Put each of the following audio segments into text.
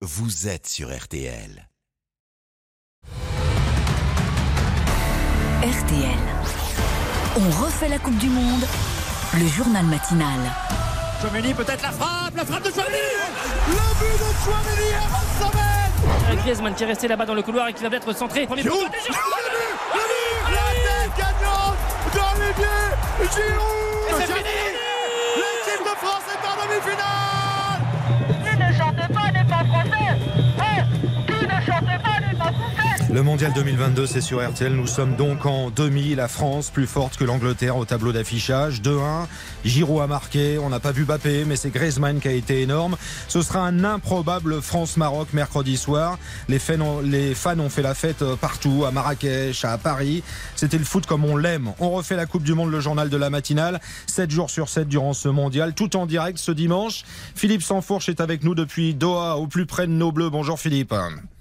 vous êtes sur RTL. RTL. On refait la Coupe du Monde, le journal matinal. Chouameni, peut-être la frappe, la frappe de Chouameni Le but de Chouameni à 25 mètres Griezmann qui est resté là-bas dans le couloir et qui vient d'être centré. Premier Giroud poteau, Le Giroud but La tête gagnante d'Olivier Giroud Et c'est Le mondial 2022, c'est sur RTL. Nous sommes donc en demi. La France plus forte que l'Angleterre au tableau d'affichage. 2-1. Giroud a marqué. On n'a pas vu Bappé, mais c'est Griezmann qui a été énorme. Ce sera un improbable France-Maroc mercredi soir. Les fans, ont, fait la fête euh, partout, à Marrakech, à Paris. C'était le foot comme on l'aime. On refait la Coupe du Monde, le journal de la matinale. 7 jours sur 7 durant ce mondial. Tout en direct ce dimanche. Philippe Sansfourche est avec nous depuis Doha, au plus près de nos bleus. Bonjour Philippe.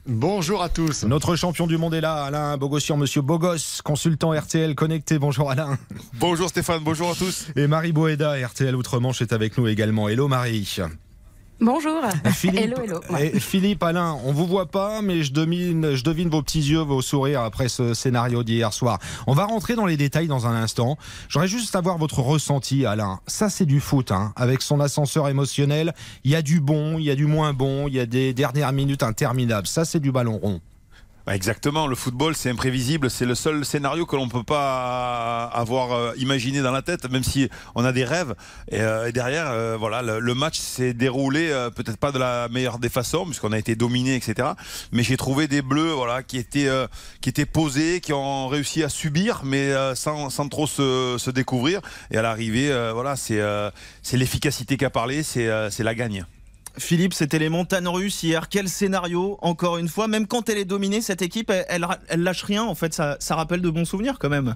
Bonjour à tous. Notre champion du monde est là, Alain Bogossian, monsieur Bogos, consultant RTL connecté. Bonjour Alain. Bonjour Stéphane, bonjour à tous. Et Marie Boéda, RTL Outre-Manche, est avec nous également. Hello Marie. Bonjour. Philippe, Hello, hello. Ouais. et Philippe, Alain, on vous voit pas, mais je devine, je devine vos petits yeux, vos sourires après ce scénario d'hier soir. On va rentrer dans les détails dans un instant. J'aurais juste savoir votre ressenti, Alain. Ça, c'est du foot, hein, avec son ascenseur émotionnel. Il y a du bon, il y a du moins bon, il y a des dernières minutes interminables. Ça, c'est du ballon rond. Bah, exactement, le football c'est imprévisible, c'est le seul scénario que l'on peut pas avoir euh, imaginé dans la tête, même si on a des rêves. Et, euh, et derrière, euh, voilà, le, match s'est déroulé euh, peut-être pas de la meilleure des façons, puisqu'on a été dominé, etc. Mais j'ai trouvé des bleus, voilà, qui étaient euh, qui étaient posés, qui ont réussi à subir, mais euh, sans, sans trop se, se découvrir. Et à l'arrivée, voilà, c'est l'efficacité qui a parlé, c'est la gagne. Philippe, c'était les montagnes russes hier. Quel scénario, encore une fois. Même quand elle est dominée, cette équipe, elle, elle, lâche rien. En fait, ça, ça rappelle de bons souvenirs quand même.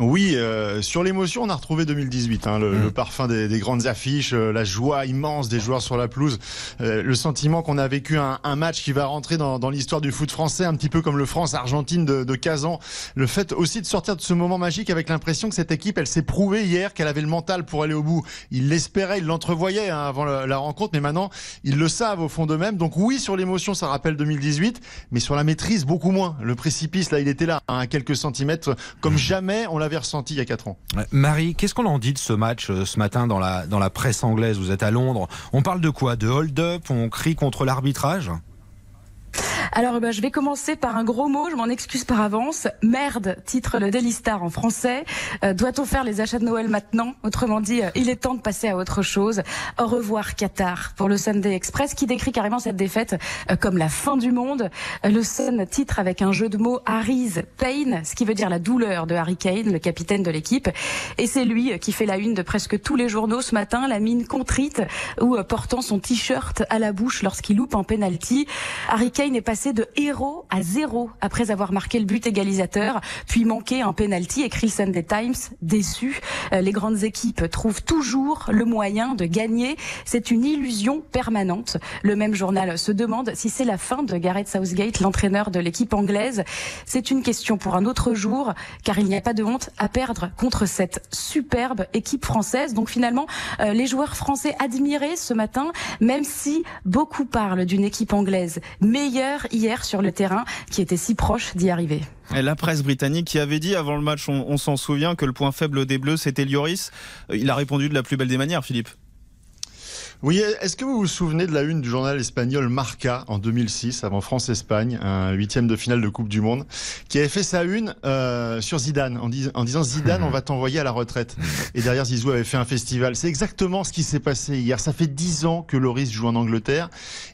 Oui, euh, sur l'émotion, on a retrouvé 2018, hein, le, Mm. le parfum des, des grandes affiches, euh, la joie immense des joueurs sur la pelouse, euh, le sentiment qu'on a vécu un, un match qui va rentrer dans, dans l'histoire du foot français, un petit peu comme le France-Argentine de, de Kazan. Le fait aussi de sortir de ce moment magique avec l'impression que cette équipe, elle s'est prouvée hier qu'elle avait le mental pour aller au bout. Ils l'espéraient, ils l'entrevoyaient hein, avant la, la rencontre, mais maintenant ils le savent au fond d'eux-mêmes. Donc oui, sur l'émotion, ça rappelle 2018, mais sur la maîtrise, beaucoup moins. Le précipice, là, il était là, hein, à quelques centimètres, comme jamais on l'avait ressenti il y a quatre ans. Ouais. Marie, qu'est-ce qu'on en dit de ce match euh, ce matin dans la, dans la presse anglaise Vous êtes à Londres. On parle de quoi? De hold-up? On crie contre l'arbitrage? Alors, bah, je vais commencer par un gros mot. Je m'en excuse par avance. Merde, titre le Daily Star en français. Euh, Doit-on faire les achats de Noël maintenant? Autrement dit, euh, il est temps de passer à autre chose. Au revoir Qatar pour le Sunday Express qui décrit carrément cette défaite euh, comme la fin du monde. Euh, le Sun titre avec un jeu de mots Harry's Pain, ce qui veut dire la douleur de Harry Kane, le capitaine de l'équipe. Et c'est lui euh, qui fait la une de presque tous les journaux ce matin, la mine contrite ou portant son t-shirt à la bouche lorsqu'il loupe un penalty. Harry Kane est passé de héros à zéro après avoir marqué le but égalisateur, puis manqué un penalty, écrit le Sunday Times, déçu. Euh, Les grandes équipes trouvent toujours le moyen de gagner. C'est une illusion permanente. Le même journal se demande si c'est la fin de Gareth Southgate, l'entraîneur de l'équipe anglaise. C'est une question pour un autre jour, car il n'y a pas de honte à perdre contre cette superbe équipe française. Donc finalement, euh, les joueurs français admirés ce matin, même si beaucoup parlent d'une équipe anglaise meilleure hier sur le terrain, qui était si proche d'y arriver. La presse britannique qui avait dit avant le match, on, on s'en souvient, que le point faible des Bleus, c'était Lloris. Euh, Il a répondu de la plus belle des manières, Philippe. Oui, est-ce que vous vous souvenez de la une du journal espagnol Marca en 2006, avant France-Espagne, un huitième de finale de Coupe du Monde, qui avait fait sa une euh, sur Zidane, en, dis- en disant Zidane, on va t'envoyer à la retraite. Et derrière, Zizou avait fait un festival. C'est exactement ce qui s'est passé hier. Ça fait dix ans que Loris joue en Angleterre.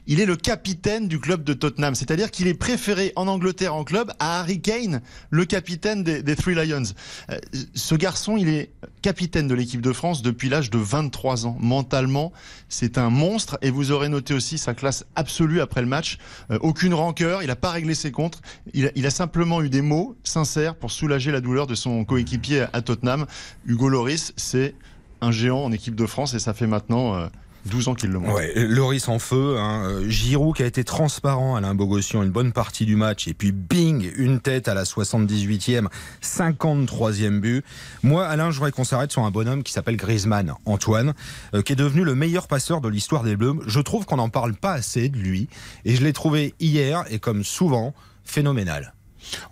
Il est le capitaine du club de Tottenham, c'est-à-dire qu'il est préféré en Angleterre en club à Harry Kane, le capitaine des, des Three Lions. Euh, ce garçon, il est capitaine de l'équipe de France depuis l'âge de 23 ans. Mentalement, c'est un monstre et vous aurez noté aussi sa classe absolue après le match. Euh, aucune rancœur, il n'a pas réglé ses comptes. Il a, simplement eu des mots sincères pour soulager la douleur de son coéquipier à Tottenham. Hugo Loris, c'est un géant en équipe de France et ça fait maintenant euh, 12 ans qu'il le montre. Ouais, Loris en feu. Hein. Giroud qui a été transparent, Alain Bogossian, une bonne partie du match. Et puis bing, une tête à la 78e, 53e but. Moi, Alain, je voudrais qu'on s'arrête sur un bonhomme qui s'appelle Griezmann, Antoine, euh, qui est devenu le meilleur passeur de l'histoire des Bleus. Je trouve qu'on n'en parle pas assez de lui. Et je l'ai trouvé hier, et comme souvent, phénoménal.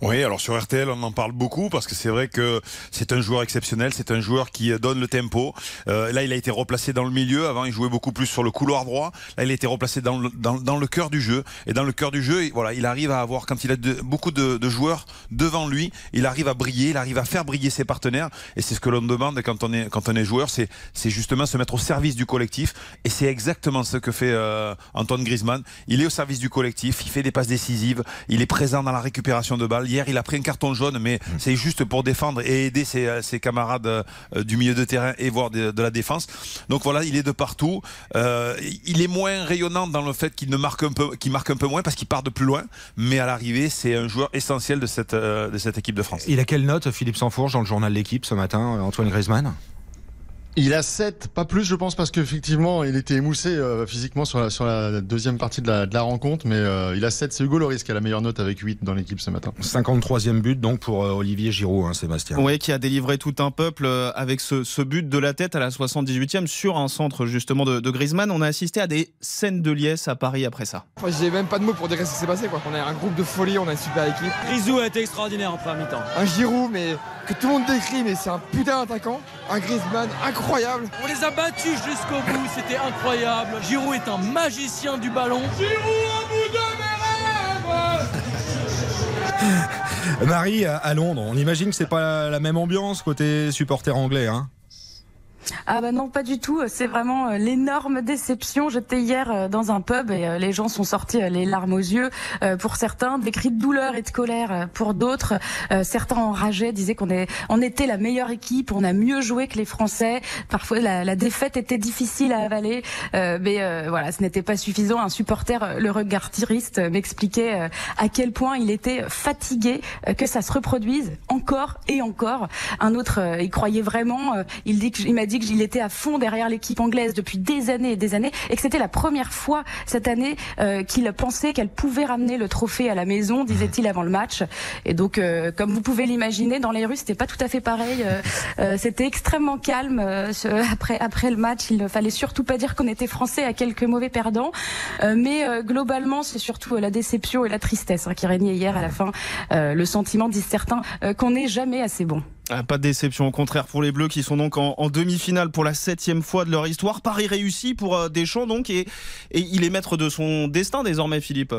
Oui, alors sur RTL, on en parle beaucoup parce que c'est vrai que c'est un joueur exceptionnel, c'est un joueur qui donne le tempo. Euh, là, il a été replacé dans le milieu. Avant, il jouait beaucoup plus sur le couloir droit. Là, il a été replacé dans le, dans, dans le cœur du jeu. Et dans le cœur du jeu, voilà, il arrive à avoir, quand il a beaucoup de, de, joueurs devant lui, il arrive à briller, il arrive à faire briller ses partenaires. Et c'est ce que l'on demande quand on est, quand on est joueur, c'est, justement se mettre au service du collectif. Et c'est exactement ce que fait euh, Antoine Griezmann. Il est au service du collectif, il fait des passes décisives, il est présent dans la récupération de Hier, il a pris un carton jaune, mais mmh. c'est juste pour défendre et aider ses, euh, camarades euh, du milieu de terrain et voir de, la défense. Donc voilà, il est de partout. Euh, il est moins rayonnant dans le fait qu'il ne marque un peu, qu'il marque un peu moins parce qu'il part de plus loin. Mais à l'arrivée, c'est un joueur essentiel de cette, de cette équipe de France. Il a quelle note, Philippe Sanfourge, dans le journal L'équipe ce matin, Antoine Griezmann? Il a 7, pas plus je pense parce qu'effectivement il était émoussé euh, physiquement sur la, sur la deuxième partie de la, de la rencontre mais euh, il a 7, c'est Hugo Loris qui a la meilleure note avec 8 dans l'équipe ce matin. 53e but donc pour euh, Olivier Giroud, hein, Sébastien. Oui, qui a délivré tout un peuple avec ce, ce, but de la tête à la 78e sur un centre justement de, de, Griezmann. On a assisté à des scènes de liesse à Paris après ça. Enfin, J'ai même pas de mots pour dire ce qui s'est passé quoi. On a un groupe de folie, on a une super équipe. Grisou a été extraordinaire en première mi-temps. Un Giroud mais que tout le monde décrit mais c'est un putain d'attaquant. Un Griezmann incroyable. On les a battu jusqu'au bout, c'était incroyable. Giroud est un magicien du ballon. Giroud au bout de mes rêves Marie, à Londres, on imagine que c'est pas la même ambiance côté supporter anglais, hein ah bah non, pas du tout. C'est vraiment euh, l'énorme déception. J'étais hier euh, dans un pub et euh, les gens sont sortis les larmes aux yeux. Pour certains, des cris de douleur et de colère. Pour d'autres, certains enragés disaient qu'on on était la meilleure équipe, on a mieux joué que les Français. Parfois, la, défaite était difficile à avaler, mais voilà, ce n'était pas suffisant. Un supporter, le regard tiriste, m'expliquait à quel point il était fatigué que ça se reproduise encore et encore. Un autre, il croyait vraiment. il il m'a dit qu'il était à fond derrière l'équipe anglaise depuis des années et des années et que c'était la première fois cette année euh, qu'il pensait qu'elle pouvait ramener le trophée à la maison, disait-il avant le match. Et donc, euh, comme vous pouvez l'imaginer, dans les rues, c'était pas tout à fait pareil. Euh, c'était extrêmement calme après après le match. Il ne fallait surtout pas dire qu'on était français à quelques mauvais perdants, mais globalement, c'est surtout la déception et la tristesse hein, qui régnaient hier à la fin. le sentiment, disent certains, qu'on n'est jamais assez bon. Ah, pas de déception, au contraire pour les Bleus qui sont donc en, demi-finale pour la septième fois de leur histoire. Paris réussi pour euh, Deschamps donc et, il est maître de son destin désormais Philippe.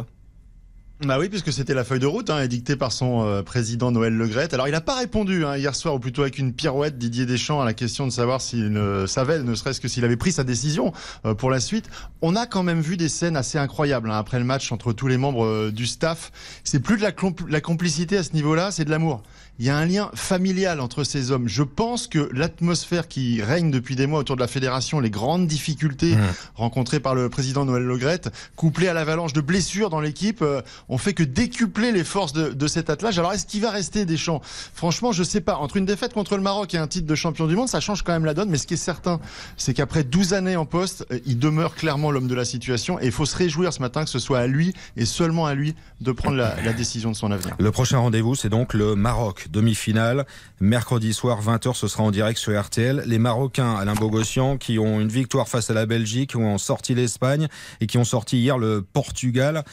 Bah oui, puisque c'était la feuille de route, hein, édictée par son euh, président Noël Legrette. Alors il n'a pas répondu hein, hier soir, ou plutôt avec une pirouette, Didier Deschamps, à la question de savoir s'il savait, ne serait-ce que s'il avait pris sa décision euh, pour la suite. On a quand même vu des scènes assez incroyables hein, après le match entre tous les membres du staff. C'est plus de la complicité à ce niveau-là, c'est de l'amour il y a un lien familial entre ces hommes. Je pense que l'atmosphère qui règne depuis des mois autour de la fédération, les grandes difficultés mmh. rencontrées par le président Noël Legrette, couplées à l'avalanche de blessures dans l'équipe, euh, ont fait que décupler les forces de, de cet attelage. Alors est-ce qu'il va rester Deschamps Franchement, je sais pas. Entre une défaite contre le Maroc et un titre de champion du monde, ça change quand même la donne. Mais ce qui est certain, c'est qu'après 12 années en poste, euh, il demeure clairement l'homme de la situation. Et il faut se réjouir ce matin que ce soit à lui et seulement à lui de prendre la, la décision de son avenir. Le prochain rendez-vous, c'est donc le Maroc demi-finale. Mercredi soir, 20h, ce sera en direct sur RTL. Les Marocains, Alain Bogossian, qui ont une victoire face à la Belgique, qui ont sorti l'Espagne et qui ont sorti hier le Portugal.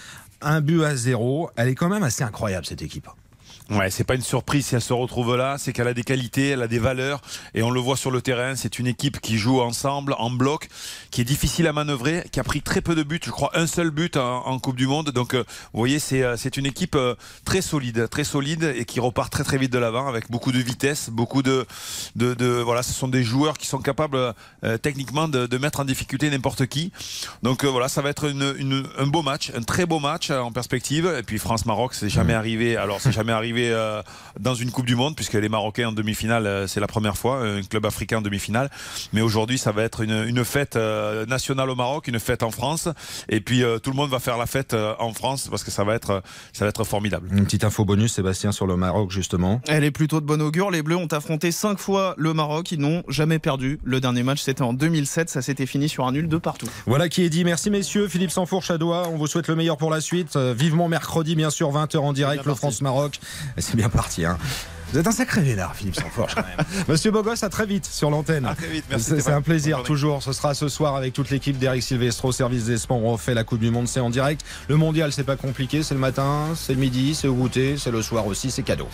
Un but à zéro. Elle est quand même assez incroyable, cette équipe. Ouais, c'est pas une surprise si elle se retrouve là, c'est qu'elle a des qualités, elle a des valeurs et on le voit sur le terrain. C'est une équipe qui joue ensemble, en bloc, qui est difficile à manœuvrer, qui a pris très peu de buts, je crois un seul but en, Coupe du Monde. Donc, euh, vous voyez, c'est euh, une équipe euh, très solide, très solide et qui repart très très vite de l'avant avec beaucoup de vitesse, beaucoup de, de, de, voilà, ce sont des joueurs qui sont capables techniquement de, de, mettre en difficulté n'importe qui. Donc voilà, ça va être une, une, un beau match, un très beau match en perspective. Et puis France Maroc, c'est jamais mmh. arrivé. Alors c'est jamais arrivé euh, dans une Coupe du Monde, puisque les Marocains en demi-finale, euh, c'est la première fois, un club africain en demi-finale. Mais aujourd'hui, ça va être une, une fête euh, nationale au Maroc, une fête en France, et puis euh, tout le monde va faire la fête euh, en France parce que ça va être, ça va être formidable. Une petite info bonus, Sébastien, sur le Maroc, justement. Elle est plutôt de bon augure. Les Bleus ont affronté cinq fois le Maroc. Ils n'ont jamais perdu. Le dernier match, c'était en 2007. Ça s'était fini sur un nul de partout. Voilà qui est dit. Merci messieurs. Philippe Sanfourche à Doha. On vous souhaite le meilleur pour la suite. Euh, vivement mercredi, bien sûr, 20h en direct, le France-Maroc. C'est bien parti. Hein. Vous êtes un sacré vénard, Philippe Sanfourche, quand même. Monsieur Bogos, à très vite sur l'antenne. À très vite, merci, C'est un plaisir, toujours. Ce sera ce soir avec toute l'équipe d'Eric Silvestro, service des sports. On refait la Coupe du Monde, c'est en direct. Le mondial, c'est pas compliqué. C'est le matin, c'est le midi, c'est au goûter, c'est le soir aussi, c'est cadeau.